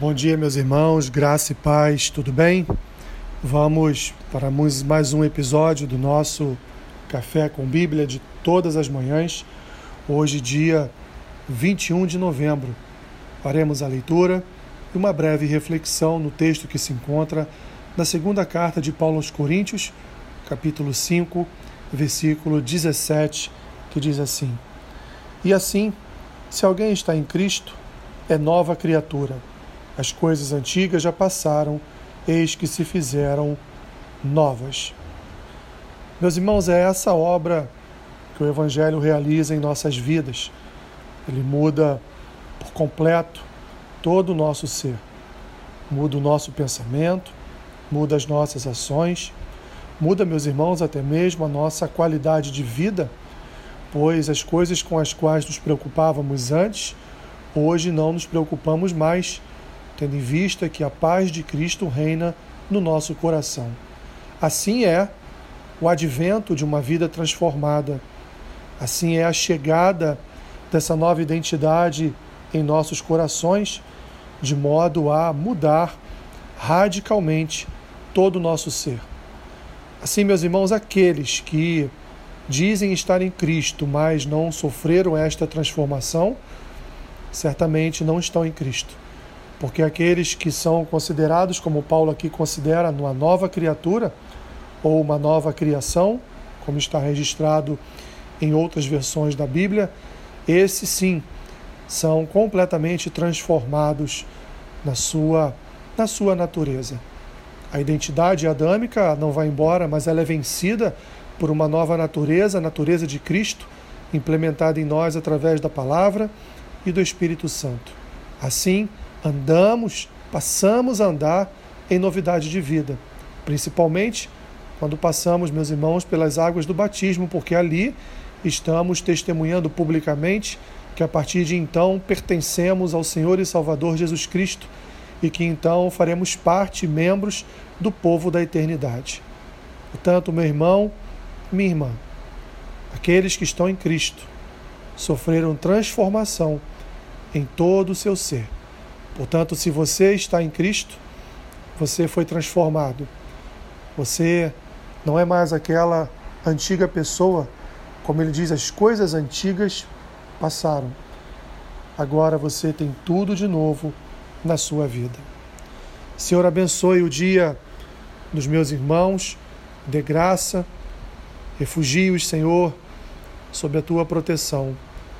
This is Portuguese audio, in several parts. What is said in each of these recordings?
Bom dia, meus irmãos, graça e paz, tudo bem? Vamos para mais um episódio do nosso Café com Bíblia de todas as manhãs. Hoje, dia 21 de novembro, faremos a leitura e uma breve reflexão no texto que se encontra na segunda carta de Paulo aos Coríntios, capítulo 5, versículo 17, que diz assim: E assim, se alguém está em Cristo, é nova criatura as coisas antigas já passaram, eis que se fizeram novas. Meus irmãos, é essa obra que o Evangelho realiza em nossas vidas. Ele muda por completo todo o nosso ser. Muda o nosso pensamento, muda as nossas ações, muda, meus irmãos, até mesmo a nossa qualidade de vida, pois as coisas com as quais nos preocupávamos antes, hoje não nos preocupamos mais tendo em vista que a paz de Cristo reina no nosso coração. Assim é o advento de uma vida transformada. Assim é a chegada dessa nova identidade em nossos corações, de modo a mudar radicalmente todo o nosso ser. Assim, meus irmãos, aqueles que dizem estar em Cristo, mas não sofreram esta transformação, certamente não estão em Cristo porque aqueles que são considerados, como Paulo aqui considera, uma nova criatura ou uma nova criação, como está registrado em outras versões da Bíblia, esses sim são completamente transformados na sua, na sua natureza. A identidade adâmica não vai embora, mas ela é vencida por uma nova natureza, a natureza de Cristo, implementada em nós através da palavra e do Espírito Santo. Assim, andamos, passamos a andar em novidade de vida, principalmente quando passamos, meus irmãos, pelas águas do batismo, porque ali estamos testemunhando publicamente que a partir de então pertencemos ao Senhor e Salvador Jesus Cristo e que então faremos parte, membros do povo da eternidade. Portanto, meu irmão, minha irmã, aqueles que estão em Cristo sofreram transformação em todo o seu ser Portanto, se você está em Cristo, você foi transformado. Você não é mais aquela antiga pessoa, como ele diz, as coisas antigas passaram. Agora você tem tudo de novo na sua vida. Senhor, abençoe o dia dos meus irmãos, dê graça, refugie-os, Senhor, sob a tua proteção.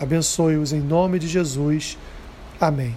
Abençoe-os em nome de Jesus. Amém.